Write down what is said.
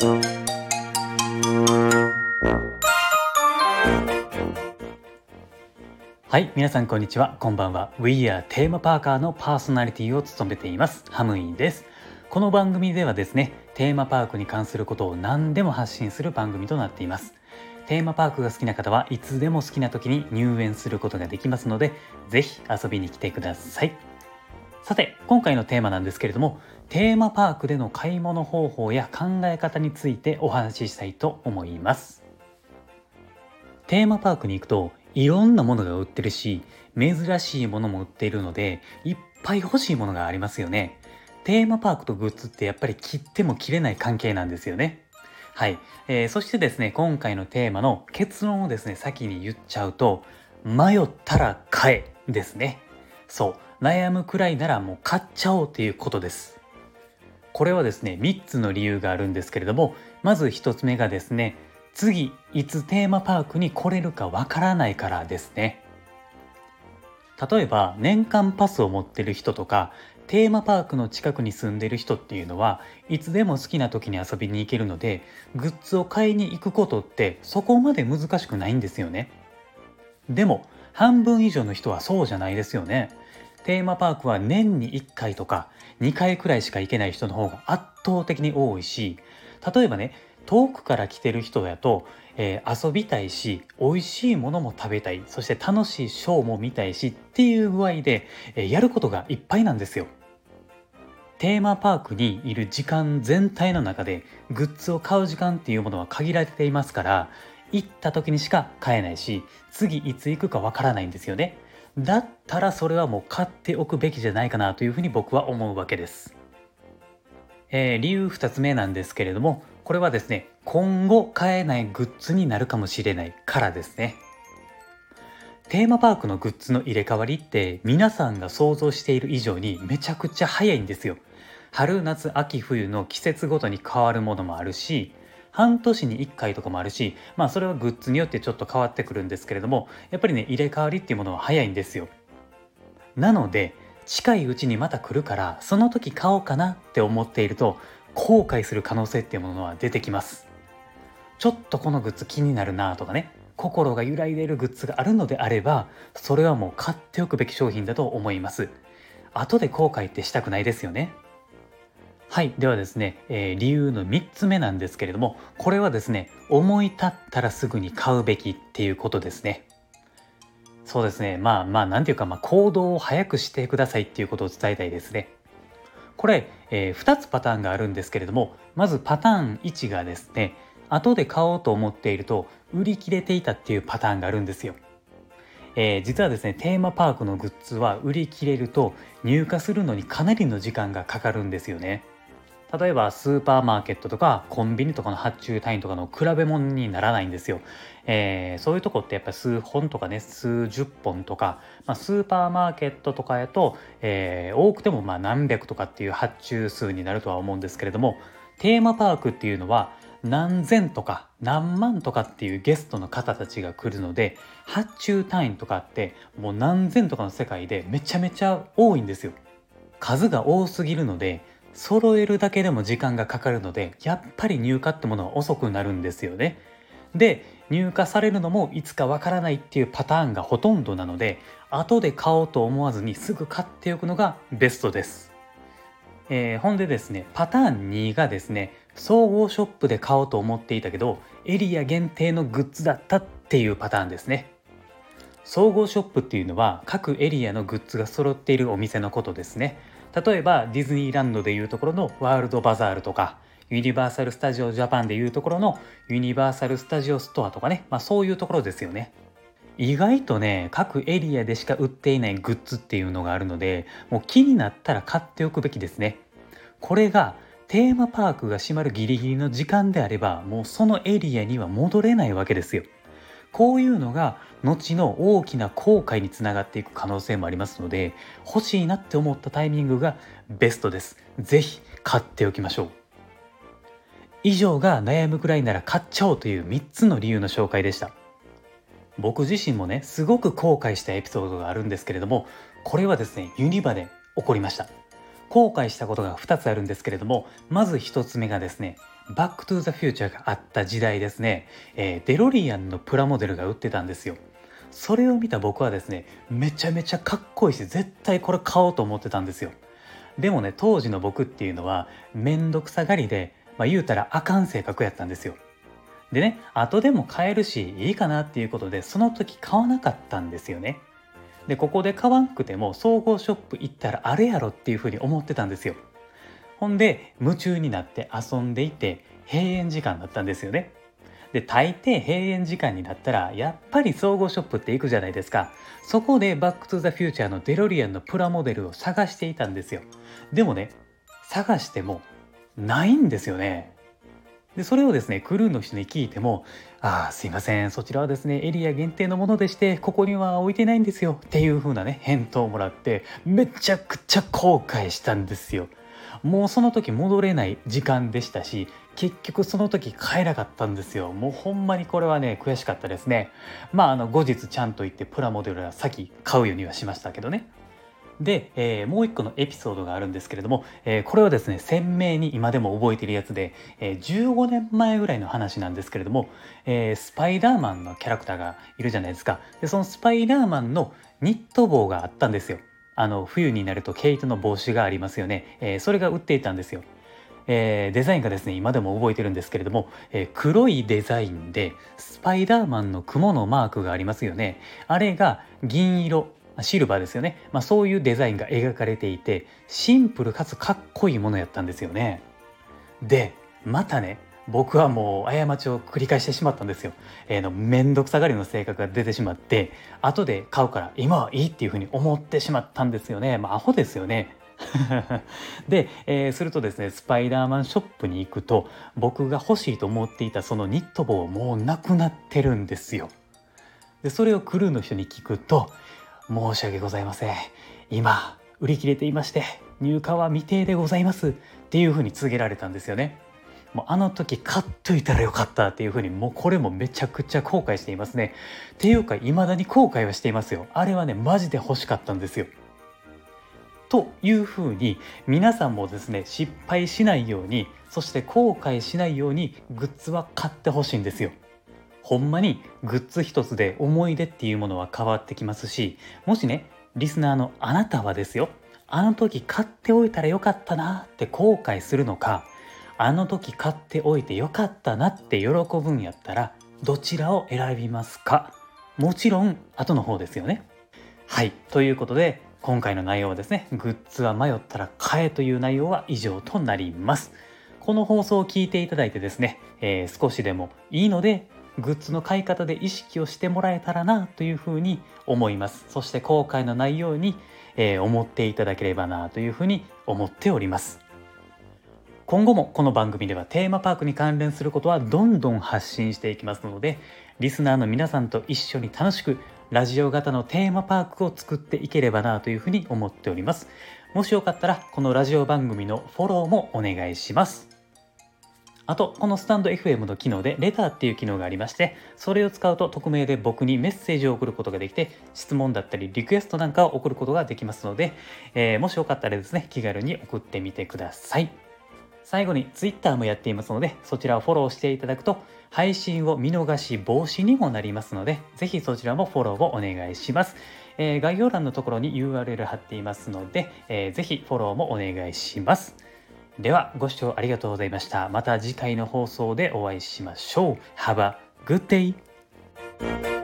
はい皆さんこんにちは。こんばんは。We are テーマパーカーのパーソナリティを務めています。ハムインです。この番組ではですねテーマパークに関することを何でも発信する番組となっています。テーマパークが好きな方はいつでも好きな時に入園することができますのでぜひ遊びに来てください。さて今回のテーマなんですけれどもテーマパークでの買い物方法や考え方についてお話ししたいと思います。テーマパークに行くといろんなものが売ってるし珍しいものも売っているのでいっぱい欲しいものがありますよね。テーマパークとグッズってやっぱり切っても切れない関係なんですよね。はい、えー、そしてですね今回のテーマの結論をですね先に言っちゃうと迷ったら買えですね。そう。悩むくらいならもう買っちゃおうということです。これはですね3つの理由があるんですけれどもまず1つ目がですね次いつテーマパークに来れるかわからないからですね。例えば年間パスを持ってる人とかテーマパークの近くに住んでる人っていうのはいつでも好きな時に遊びに行けるのでグッズを買いに行くことってそこまで難しくないんですよね。でも半分以上の人はそうじゃないですよね。テーマパークは年に1回とか2回くらいしか行けない人の方が圧倒的に多いし例えばね遠くから来てる人だと、えー、遊びたいし美味しいものも食べたいそして楽しいショーも見たいしっていう具合で、えー、やることがいっぱいなんですよ。テーマパークにいる時間全体の中でグッズを買う時間っていうものは限られていますから行った時にしか買えないし次いつ行くかわからないんですよね。だったらそれはもう買っておくべきじゃないかなというふうに僕は思うわけです。えー、理由2つ目なんですけれどもこれはですね今後買えないグッズになるかもしれないからですねテーマパークのグッズの入れ替わりって皆さんが想像している以上にめちゃくちゃ早いんですよ春夏秋冬の季節ごとに変わるものもあるし半年に1回とかもあるしまあそれはグッズによってちょっと変わってくるんですけれどもやっぱりね入れ替わりっていうものは早いんですよ。なので近いうちにまた来るからその時買おうかなって思っていると後悔する可能性っていうものは出てきます。ちょっとこのグッズ気になるなとかね心が揺らいでいるグッズがあるのであればそれはもう買っておくべき商品だと思います。後で後悔ってしたくないですよね。はいではですね、えー、理由の3つ目なんですけれどもこれはですね思い立ったらすぐに買うべきっていうことですねそうですねまあまあ何ていうか、まあ、行動を早くしてくださいっていうことを伝えたいですねこれ、えー、2つパターンがあるんですけれどもまずパターン1がですね後で買おうと思っていると売り切れていたっていうパターンがあるんですよ。えー、実はですねテーマパークのグッズは売り切れると入荷するのにかなりの時間がかかるんですよね。例えばスーパーマーケットとかコンビニとかの発注単位とかの比べ物にならないんですよ。えー、そういうとこってやっぱ数本とかね数十本とか、まあ、スーパーマーケットとかやと、えー、多くてもまあ何百とかっていう発注数になるとは思うんですけれどもテーマパークっていうのは何千とか何万とかっていうゲストの方たちが来るので発注単位とかってもう何千とかの世界でめちゃめちゃ多いんですよ。数が多すぎるので揃えるだけでも時間がかかるのでやっぱり入荷ってものは遅くなるんですよね。で入荷されるのもいつかわからないっていうパターンがほとんどなので後で買おうと思わずにすぐ買っておくのがベストです。えー、ほんでですねパターン2がですね総合ショップで買おうと思っていたけどエリア限定のグッズだったっていうパターンですね。総合ショップっていうのは各エリアのグッズが揃っているお店のことですね。例えばディズニーランドでいうところのワールドバザールとかユニバーサル・スタジオ・ジャパンでいうところのユニバーサル・スタジオ・ストアとかね、まあ、そういうところですよね。意外とね各エリアでしか売っていないグッズっていうのがあるのでもう気になったら買っておくべきですね。これがテーマパークが閉まるギリギリの時間であればもうそのエリアには戻れないわけですよ。こういうのが後の大きな後悔につながっていく可能性もありますので欲しいなって思ったタイミングがベストです。是非買っておきましょう。以上が悩むくらいなら買っちゃおうという3つの理由の紹介でした。僕自身もねすごく後悔したエピソードがあるんですけれどもこれはですねユニバで起こりました後悔したことが2つあるんですけれどもまず1つ目がですねバックトゥーザフューチャーがあった時代ですね、えー、デロリアンのプラモデルが売ってたんですよ。それを見た僕はですね、めちゃめちゃかっこいいし、絶対これ買おうと思ってたんですよ。でもね、当時の僕っていうのは、めんどくさがりで、まあ、言うたらあかん性格やったんですよ。でね、後でも買えるし、いいかなっていうことで、その時買わなかったんですよね。で、ここで買わんくても、総合ショップ行ったらあるやろっていうふうに思ってたんですよ。ほんで、夢中になって遊んでいて、閉園時間だったんですよね。で、大抵閉園時間になったら、やっぱり総合ショップって行くじゃないですか。そこでバックトゥザフューチャーのデロリアンのプラモデルを探していたんですよ。でもね、探してもないんですよね。で、それをですね、クルーの人に聞いても、ああ、すいません、そちらはですね、エリア限定のものでして、ここには置いてないんですよ。っていう風なね、返答をもらって、めちゃくちゃ後悔したんですよ。もうその時戻れない時間でしたし結局その時帰らなかったんですよ。もうほんまにこれはね悔しかったですね。まああの後日ちゃんと行ってプラモデルは先買うようにはしましたけどね。で、えー、もう一個のエピソードがあるんですけれども、えー、これはですね鮮明に今でも覚えてるやつで、えー、15年前ぐらいの話なんですけれども、えスパイダーマンのキャラクターがいるじゃないですか。でそのスパイダーマンのニット帽があったんですよ。あの冬になると毛糸の帽子がありますよね、えー、それが売っていたんですよ。えー、デザインがですね今でも覚えてるんですけれども、えー、黒いデザインでスパイダーマンの雲のマークがありますよね。あれが銀色シルバーですよね、まあ、そういうデザインが描かれていてシンプルかつかっこいいものやったんですよね。でまたね僕はもう過ちを繰り返してしまったんですよ。えー、のめんどくさがりの性格が出てしまって後で買うから今はいいっていうふうに思ってしまったんですよね。まあアホですよね。で、えー、するとですねスパイダーマンショップに行くと僕が欲しいと思っていたそのニット帽もうなくなってるんですよ。でそれをクルーの人に聞くと「申し訳ございません今売り切れていまして入荷は未定でございます」っていうふうに告げられたんですよね。もうあの時買っといたらよかったっていうふうにもうこれもめちゃくちゃ後悔していますね。っていうか未だに後悔はしていますよ。あれはねマジで欲しかったんですよ。というふうに皆さんもですね失敗しないようにそして後悔しないようにグッズは買ってほしいんですよ。ほんまにグッズ一つで思い出っていうものは変わってきますしもしねリスナーのあなたはですよあの時買っておいたらよかったなって後悔するのかあの時買っておいてよかったなって喜ぶんやったらどちらを選びますか？もちろん後の方ですよね。はいということで今回の内容はですねグッズは迷ったら買えという内容は以上となります。この放送を聞いていただいてですね、えー、少しでもいいのでグッズの買い方で意識をしてもらえたらなというふうに思います。そして後悔のないように、えー、思っていただければなというふうに思っております。今後もこの番組ではテーマパークに関連することはどんどん発信していきますのでリスナーの皆さんと一緒に楽しくラジオ型のテーマパークを作っていければなというふうに思っておりますもしよかったらこのラジオ番組のフォローもお願いしますあと、このスタンド FM の機能でレターっていう機能がありまして、それを使うと匿名で僕にメッセージを送ることができて、質問だったりリクエストなんかを送ることができますので、えー、もしよかったらですね、気軽に送ってみてください。最後に Twitter もやっていますので、そちらをフォローしていただくと、配信を見逃し防止にもなりますので、ぜひそちらもフォローをお願いします。えー、概要欄のところに URL 貼っていますので、えー、ぜひフォローもお願いします。では、ご視聴ありがとうございました。また次回の放送でお会いしましょう。Have a good day!